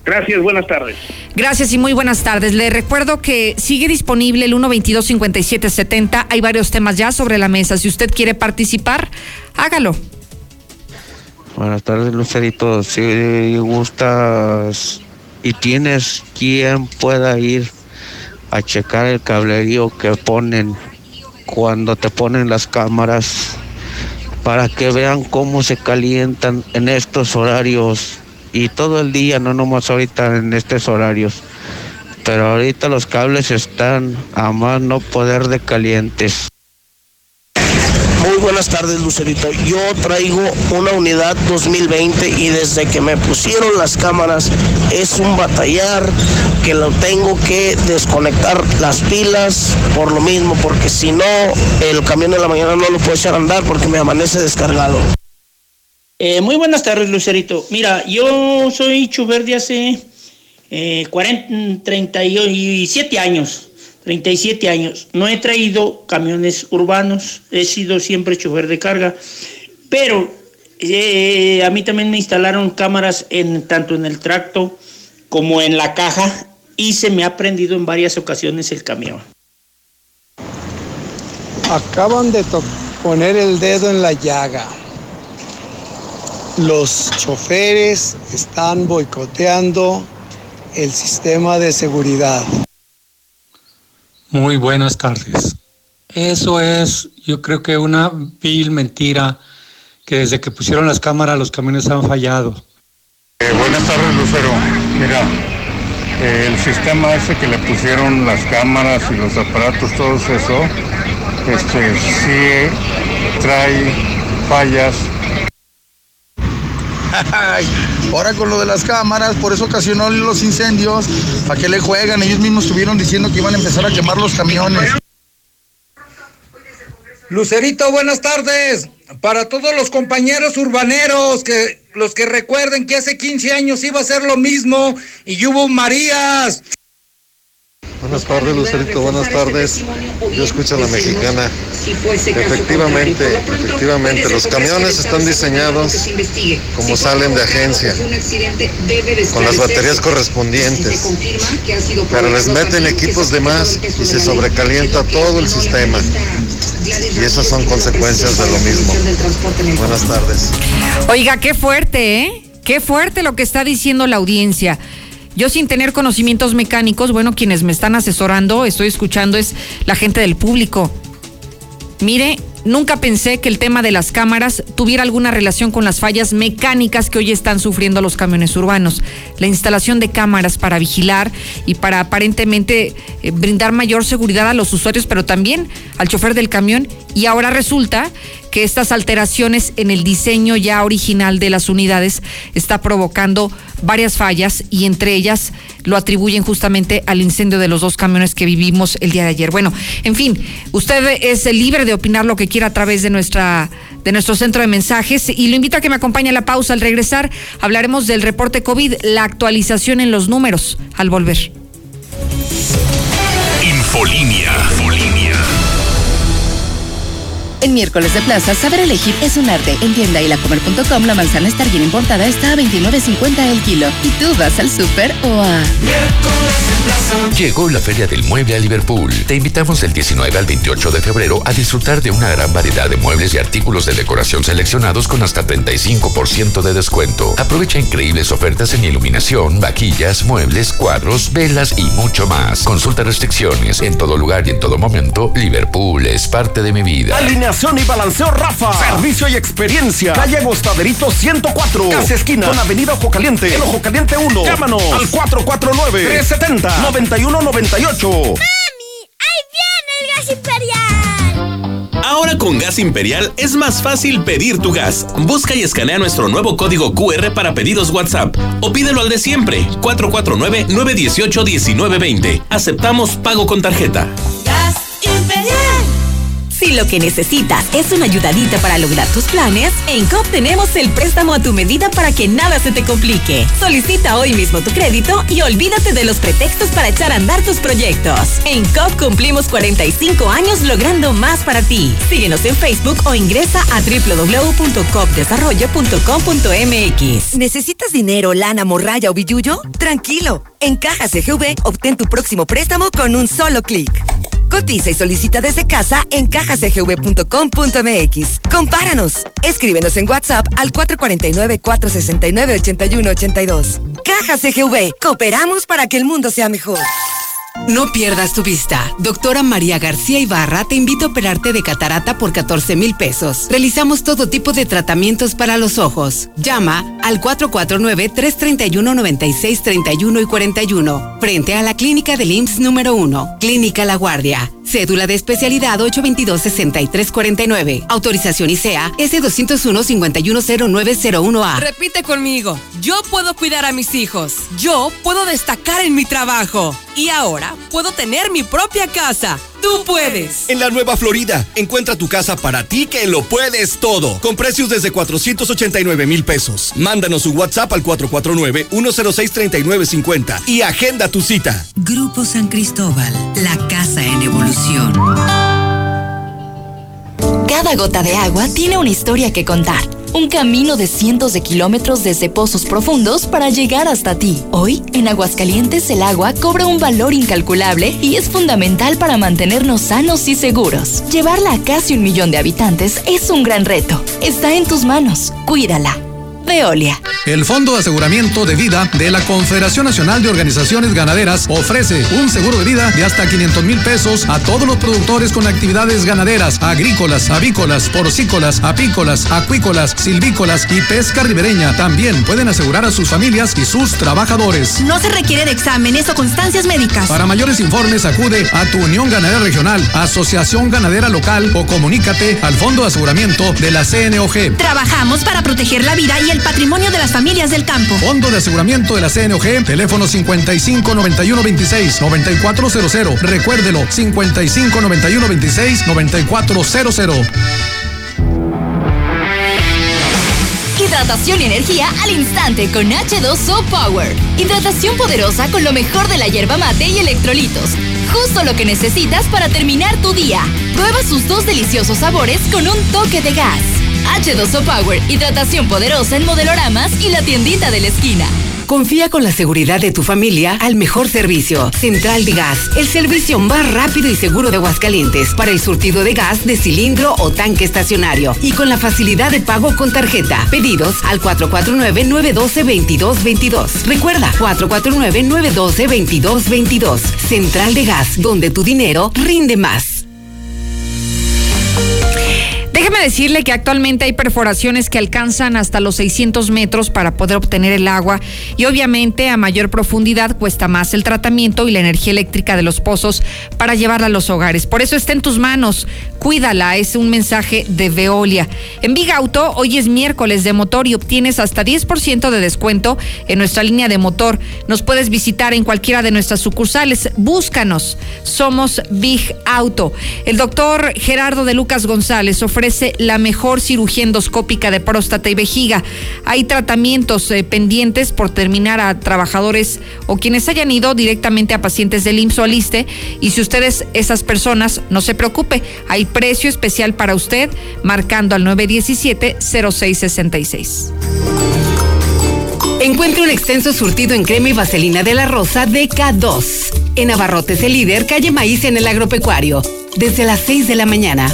Gracias, buenas tardes. Gracias y muy buenas tardes. Le recuerdo que sigue disponible el 122-5770. Hay varios temas ya sobre la mesa. Si usted quiere participar, hágalo. Buenas tardes, Lucerito. Si gustas y tienes quien pueda ir a checar el cablerío que ponen cuando te ponen las cámaras para que vean cómo se calientan en estos horarios y todo el día, no nomás ahorita en estos horarios. Pero ahorita los cables están a más no poder de calientes. Muy buenas tardes, Lucerito. Yo traigo una unidad 2020 y desde que me pusieron las cámaras es un batallar que lo tengo que desconectar las pilas por lo mismo, porque si no, el camión de la mañana no lo puedo echar andar porque me amanece descargado. Eh, muy buenas tardes, Lucerito. Mira, yo soy chofer de hace eh, 40, 37 años. 37 años. No he traído camiones urbanos, he sido siempre chofer de carga, pero eh, a mí también me instalaron cámaras en, tanto en el tracto como en la caja y se me ha prendido en varias ocasiones el camión. Acaban de poner el dedo en la llaga. Los choferes están boicoteando el sistema de seguridad. Muy buenas tardes. Eso es, yo creo que una vil mentira que desde que pusieron las cámaras los camiones han fallado. Eh, buenas tardes, Lucero. Mira, eh, el sistema ese que le pusieron las cámaras y los aparatos, todo eso, este, sí trae fallas Ahora con lo de las cámaras, por eso ocasionó los incendios. ¿Para qué le juegan? Ellos mismos estuvieron diciendo que iban a empezar a quemar los camiones. Lucerito, buenas tardes. Para todos los compañeros urbaneros, que los que recuerden que hace 15 años iba a ser lo mismo y hubo Marías. Buenas tardes, Lucerito, buenas tardes. Yo escucho a la mexicana. Efectivamente, efectivamente, los camiones están diseñados como salen de agencia, con las baterías correspondientes, pero les meten equipos de más y se sobrecalienta todo el sistema. Y esas son consecuencias de lo mismo. Buenas tardes. Oiga, qué fuerte, ¿eh? Qué fuerte lo que está diciendo la audiencia. Yo sin tener conocimientos mecánicos, bueno, quienes me están asesorando, estoy escuchando, es la gente del público. Mire, nunca pensé que el tema de las cámaras tuviera alguna relación con las fallas mecánicas que hoy están sufriendo los camiones urbanos. La instalación de cámaras para vigilar y para aparentemente eh, brindar mayor seguridad a los usuarios, pero también al chofer del camión. Y ahora resulta que estas alteraciones en el diseño ya original de las unidades está provocando varias fallas y entre ellas lo atribuyen justamente al incendio de los dos camiones que vivimos el día de ayer. Bueno, en fin, usted es libre de opinar lo que quiera a través de nuestra de nuestro centro de mensajes y lo invito a que me acompañe a la pausa al regresar. Hablaremos del reporte COVID, la actualización en los números al volver. Infolínea. En miércoles de plaza, saber elegir es un arte. En tienda y lacomer.com la manzana estar bien importada está a 29.50 el kilo. ¿Y tú vas al súper o a...? Llegó la Feria del Mueble a Liverpool. Te invitamos del 19 al 28 de febrero a disfrutar de una gran variedad de muebles y artículos de decoración seleccionados con hasta 35% de descuento. Aprovecha increíbles ofertas en iluminación, vaquillas, muebles, cuadros, velas y mucho más. Consulta restricciones. En todo lugar y en todo momento, Liverpool es parte de mi vida. Iluminación y balanceo Rafa. Servicio y experiencia. Calle Agostaderito 104. Casi esquina con Avenida Ojo Caliente. El Ojo Caliente 1. Llámanos al 449-370-9198. Ahora con Gas Imperial es más fácil pedir tu gas. Busca y escanea nuestro nuevo código QR para pedidos WhatsApp o pídelo al de siempre 449-918-1920. Aceptamos pago con tarjeta. Gas Imperial. Si lo que necesitas es una ayudadita para lograr tus planes, en COP tenemos el préstamo a tu medida para que nada se te complique. Solicita hoy mismo tu crédito y olvídate de los pretextos para echar a andar tus proyectos. En COP cumplimos 45 años logrando más para ti. Síguenos en Facebook o ingresa a www.copdesarrollo.com.mx. ¿Necesitas dinero, lana, morralla o billuyo? Tranquilo. En Caja CGV obtén tu próximo préstamo con un solo clic. Cotiza y solicita desde casa en cajasgv.com.mx. Compáranos. Escríbenos en WhatsApp al 449-469-8182. Caja CGV. Cooperamos para que el mundo sea mejor. No pierdas tu vista. Doctora María García Ibarra te invita a operarte de catarata por 14 mil pesos. Realizamos todo tipo de tratamientos para los ojos. Llama al 449-331-9631 y 41. Frente a la clínica del IMSS número 1. Clínica La Guardia. Cédula de especialidad 822-6349. Autorización ICEA S201-510901A. Repite conmigo. Yo puedo cuidar a mis hijos. Yo puedo destacar en mi trabajo. Y ahora puedo tener mi propia casa. Tú puedes. En la Nueva Florida, encuentra tu casa para ti que lo puedes todo. Con precios desde 489 mil pesos. Mándanos un WhatsApp al 449-106-3950 y agenda tu cita. Grupo San Cristóbal, la casa en evolución. Cada gota de agua tiene una historia que contar. Un camino de cientos de kilómetros desde pozos profundos para llegar hasta ti. Hoy, en Aguascalientes, el agua cobra un valor incalculable y es fundamental para mantenernos sanos y seguros. Llevarla a casi un millón de habitantes es un gran reto. Está en tus manos. Cuídala. Veolia. El Fondo de Aseguramiento de Vida de la Confederación Nacional de Organizaciones Ganaderas ofrece un seguro de vida de hasta 500 mil pesos a todos los productores con actividades ganaderas, agrícolas, avícolas, porcícolas, apícolas, acuícolas, silvícolas y pesca ribereña. También pueden asegurar a sus familias y sus trabajadores. No se requiere de exámenes o constancias médicas. Para mayores informes acude a tu Unión Ganadera Regional, Asociación Ganadera Local o comunícate al Fondo de Aseguramiento de la CNOG. Trabajamos para proteger la vida y el patrimonio de las familias del campo. Fondo de Aseguramiento de la CNOG, teléfono 55 91 26 9400. Recuérdelo, 55 91 26 9400. Hidratación y energía al instante con H2O Power. Hidratación poderosa con lo mejor de la hierba mate y electrolitos. Justo lo que necesitas para terminar tu día. Prueba sus dos deliciosos sabores con un toque de gas. H2O Power, hidratación poderosa en modeloramas y la tiendita de la esquina. Confía con la seguridad de tu familia al mejor servicio. Central de Gas, el servicio más rápido y seguro de Aguascalientes para el surtido de gas de cilindro o tanque estacionario y con la facilidad de pago con tarjeta. Pedidos al 449-912-2222. Recuerda, 449-912-2222. Central de Gas, donde tu dinero rinde más. Déjeme decirle que actualmente hay perforaciones que alcanzan hasta los 600 metros para poder obtener el agua y obviamente a mayor profundidad cuesta más el tratamiento y la energía eléctrica de los pozos para llevarla a los hogares. Por eso está en tus manos, cuídala, es un mensaje de Veolia. En Big Auto, hoy es miércoles de motor y obtienes hasta 10% de descuento en nuestra línea de motor. Nos puedes visitar en cualquiera de nuestras sucursales, búscanos, somos Big Auto. El doctor Gerardo de Lucas González ofrece la mejor cirugía endoscópica de próstata y vejiga. Hay tratamientos eh, pendientes por terminar a trabajadores o quienes hayan ido directamente a pacientes del IMSS o al ISSSTE. Y si ustedes, esas personas, no se preocupe, hay precio especial para usted marcando al 917-0666. Encuentre un extenso surtido en crema y vaselina de la rosa de K2. En Abarrotes el líder, calle Maíz en el agropecuario. Desde las 6 de la mañana.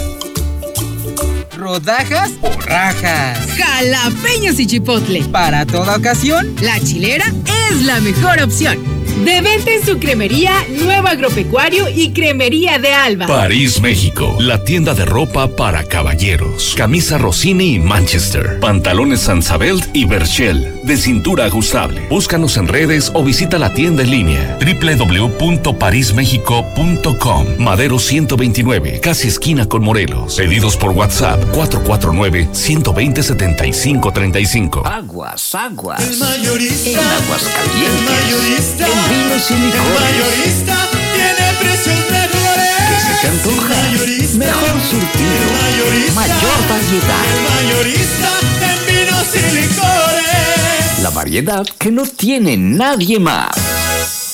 ¿Rodajas o rajas? Jalapeños y chipotle. Para toda ocasión, la chilera es la mejor opción. De venta en su cremería Nuevo Agropecuario y Cremería de Alba. París, México. La tienda de ropa para caballeros. Camisa Rossini y Manchester. Pantalones Sansabelt y Berchel. De cintura ajustable. Búscanos en redes o visita la tienda en línea. www.parismexico.com. Madero 129. Casi esquina con Morelos. Pedidos por WhatsApp 449 120 75 35. Aguas, aguas. El mayorista. En Aguascalientes. El mayorista. En vinos y El mayorista tiene precios mejores. ¿Qué se te antoja? El mayorista. Mejor surtido. El mayorista. Mayor variedad. El mayorista en vinos y licores. La variedad que no tiene nadie más.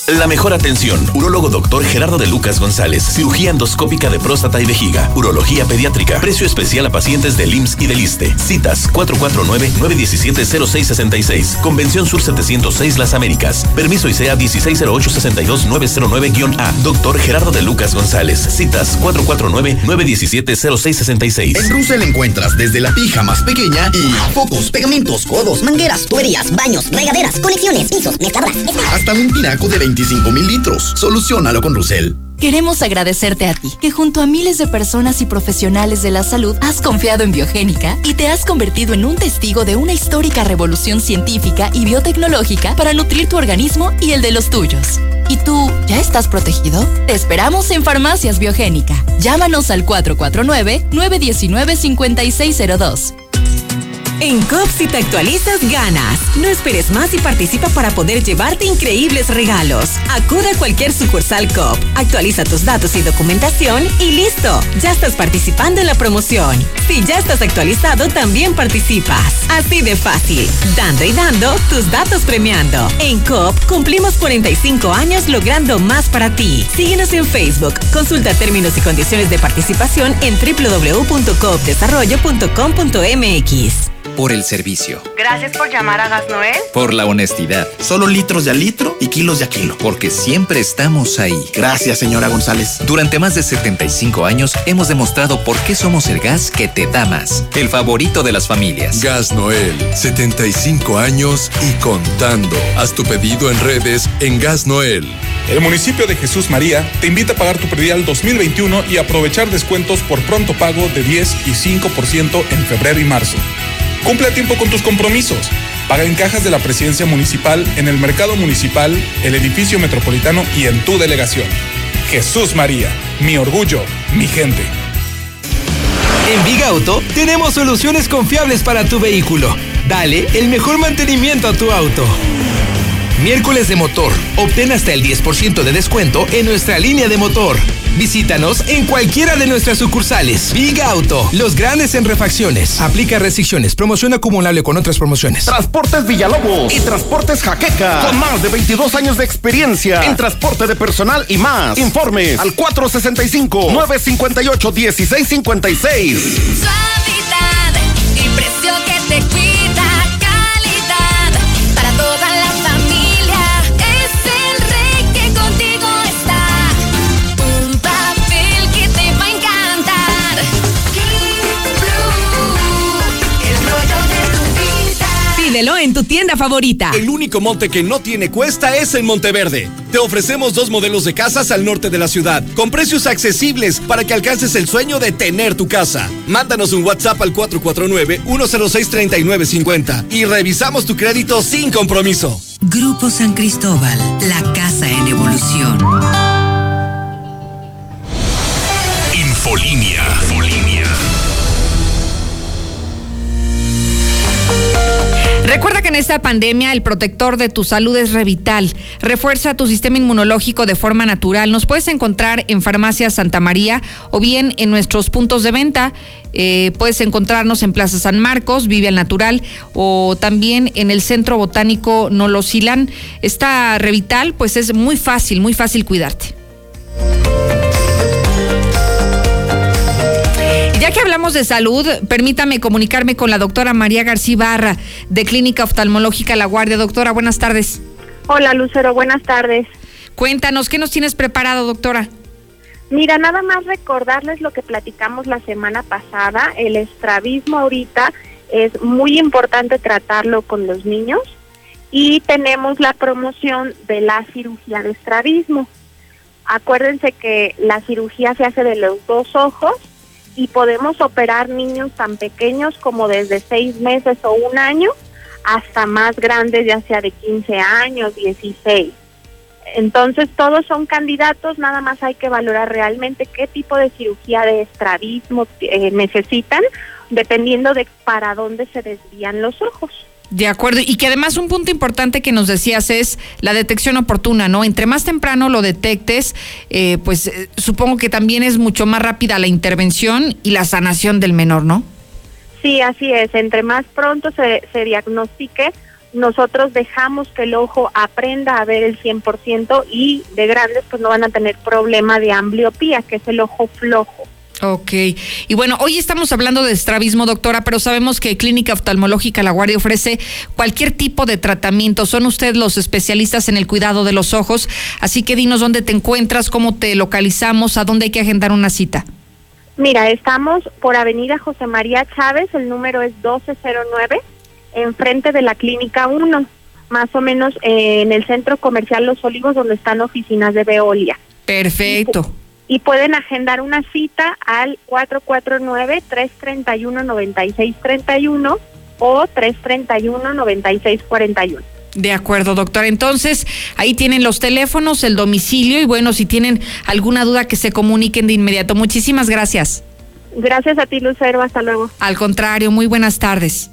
La mejor atención. Urólogo doctor Gerardo de Lucas González. Cirugía endoscópica de próstata y vejiga. Urología pediátrica. Precio especial a pacientes del IMSS y del ISTE. Citas 449-917-0666. Convención Sur 706 Las Américas. Permiso ICEA 160862909-A. Doctor Gerardo de Lucas González. Citas 449-917-0666. En Russell encuentras desde la pija más pequeña y focos, pegamentos, codos, mangueras, tuberías, baños, regaderas, conexiones, pisos, mezcladoras, hasta un tinaco de 25 mil litros. Solucionalo con Russell. Queremos agradecerte a ti, que junto a miles de personas y profesionales de la salud has confiado en Biogénica y te has convertido en un testigo de una histórica revolución científica y biotecnológica para nutrir tu organismo y el de los tuyos. ¿Y tú, ya estás protegido? Te esperamos en Farmacias Biogénica. Llámanos al 449-919-5602. En COP si te actualizas, ganas. No esperes más y participa para poder llevarte increíbles regalos. Acude a cualquier sucursal COP, actualiza tus datos y documentación y listo. Ya estás participando en la promoción. Si ya estás actualizado, también participas. Así de fácil. Dando y dando, tus datos premiando. En COP cumplimos 45 años logrando más para ti. Síguenos en Facebook. Consulta términos y condiciones de participación en www.coopdesarrollo.com.mx. Por el servicio. Gracias por llamar a Gas Noel. Por la honestidad. Solo litros de a litro y kilos de a kilo. Porque siempre estamos ahí. Gracias, señora González. Durante más de 75 años hemos demostrado por qué somos el gas que te da más. El favorito de las familias. Gas Noel, 75 años y contando. Haz tu pedido en redes en Gas Noel. El municipio de Jesús María te invita a pagar tu predial 2021 y aprovechar descuentos por pronto pago de 10 y 5% en febrero y marzo. Cumple a tiempo con tus compromisos. Paga en cajas de la presidencia municipal, en el mercado municipal, el edificio metropolitano y en tu delegación. Jesús María, mi orgullo, mi gente. En Big Auto tenemos soluciones confiables para tu vehículo. Dale el mejor mantenimiento a tu auto. Miércoles de motor. Obtén hasta el 10% de descuento en nuestra línea de motor. Visítanos en cualquiera de nuestras sucursales. Big Auto, los grandes en refacciones. Aplica restricciones. Promoción acumulable con otras promociones. Transportes Villalobos y Transportes Jaqueca. Con más de 22 años de experiencia en transporte de personal y más. Informes al 465-958-1656. Suavidad y precio que te cuida, tienda favorita. El único monte que no tiene cuesta es en Monteverde. Te ofrecemos dos modelos de casas al norte de la ciudad, con precios accesibles para que alcances el sueño de tener tu casa. Mándanos un WhatsApp al 449-106-3950 y revisamos tu crédito sin compromiso. Grupo San Cristóbal, la casa en evolución. Infolinia. Infolinia. Recuerda que en esta pandemia el protector de tu salud es Revital. Refuerza tu sistema inmunológico de forma natural. Nos puedes encontrar en Farmacia Santa María o bien en nuestros puntos de venta. Eh, puedes encontrarnos en Plaza San Marcos, Vive al Natural o también en el Centro Botánico Nolosilán. Esta Revital pues es muy fácil, muy fácil cuidarte. Ya que hablamos de salud, permítame comunicarme con la doctora María García Barra de Clínica Oftalmológica La Guardia. Doctora, buenas tardes. Hola Lucero, buenas tardes. Cuéntanos, ¿qué nos tienes preparado, doctora? Mira, nada más recordarles lo que platicamos la semana pasada. El estrabismo ahorita es muy importante tratarlo con los niños y tenemos la promoción de la cirugía de estrabismo. Acuérdense que la cirugía se hace de los dos ojos y podemos operar niños tan pequeños como desde seis meses o un año hasta más grandes, ya sea de 15 años, 16. Entonces todos son candidatos, nada más hay que valorar realmente qué tipo de cirugía de estrabismo eh, necesitan, dependiendo de para dónde se desvían los ojos. De acuerdo, y que además un punto importante que nos decías es la detección oportuna, ¿no? Entre más temprano lo detectes, eh, pues eh, supongo que también es mucho más rápida la intervención y la sanación del menor, ¿no? Sí, así es. Entre más pronto se, se diagnostique, nosotros dejamos que el ojo aprenda a ver el 100% y de grandes pues no van a tener problema de ambliopía, que es el ojo flojo. Ok. Y bueno, hoy estamos hablando de estrabismo, doctora, pero sabemos que Clínica Oftalmológica La Guardia ofrece cualquier tipo de tratamiento. Son ustedes los especialistas en el cuidado de los ojos. Así que dinos dónde te encuentras, cómo te localizamos, a dónde hay que agendar una cita. Mira, estamos por Avenida José María Chávez, el número es 1209, enfrente de la Clínica 1, más o menos eh, en el Centro Comercial Los Olivos, donde están oficinas de Veolia. Perfecto y pueden agendar una cita al 449-331-9631 o 331-9641. De acuerdo, doctor. Entonces, ahí tienen los teléfonos, el domicilio y bueno, si tienen alguna duda que se comuniquen de inmediato. Muchísimas gracias. Gracias a ti, Lucero. Hasta luego. Al contrario, muy buenas tardes.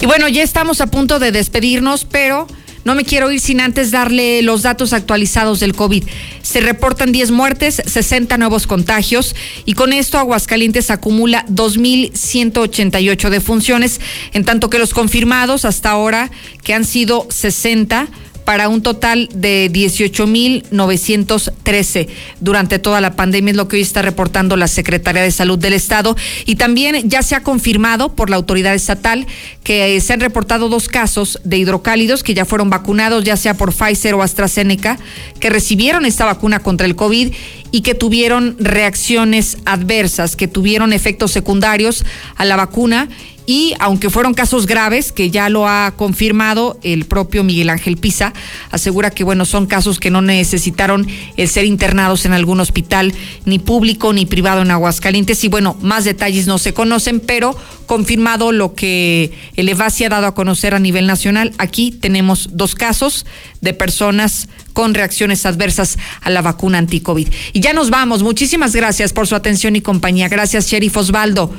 Y bueno, ya estamos a punto de despedirnos, pero no me quiero ir sin antes darle los datos actualizados del COVID. Se reportan 10 muertes, 60 nuevos contagios y con esto Aguascalientes acumula 2.188 defunciones, en tanto que los confirmados hasta ahora, que han sido 60, para un total de 18.913 durante toda la pandemia, es lo que hoy está reportando la Secretaría de Salud del Estado. Y también ya se ha confirmado por la autoridad estatal que se han reportado dos casos de hidrocálidos que ya fueron vacunados, ya sea por Pfizer o AstraZeneca, que recibieron esta vacuna contra el COVID y que tuvieron reacciones adversas, que tuvieron efectos secundarios a la vacuna y aunque fueron casos graves, que ya lo ha confirmado el propio Miguel Ángel Pisa, asegura que bueno, son casos que no necesitaron el ser internados en algún hospital, ni público ni privado en Aguascalientes. Y bueno, más detalles no se conocen, pero confirmado lo que el EVASI ha dado a conocer a nivel nacional, aquí tenemos dos casos de personas con reacciones adversas a la vacuna anti-COVID. Y ya nos vamos. Muchísimas gracias por su atención y compañía. Gracias, Sheriff Osvaldo.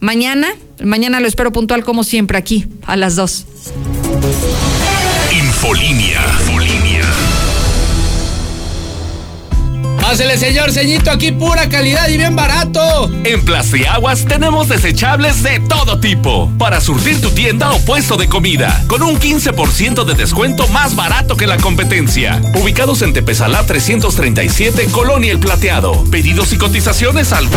Mañana, mañana lo espero puntual como siempre aquí, a las 2. Infolinia. Infolinia. Pásele, señor ceñito, aquí pura calidad y bien barato. En Plastiaguas tenemos desechables de todo tipo para surtir tu tienda o puesto de comida con un 15% de descuento más barato que la competencia. Ubicados en Tepezalá 337, Colonia El Plateado. Pedidos y cotizaciones al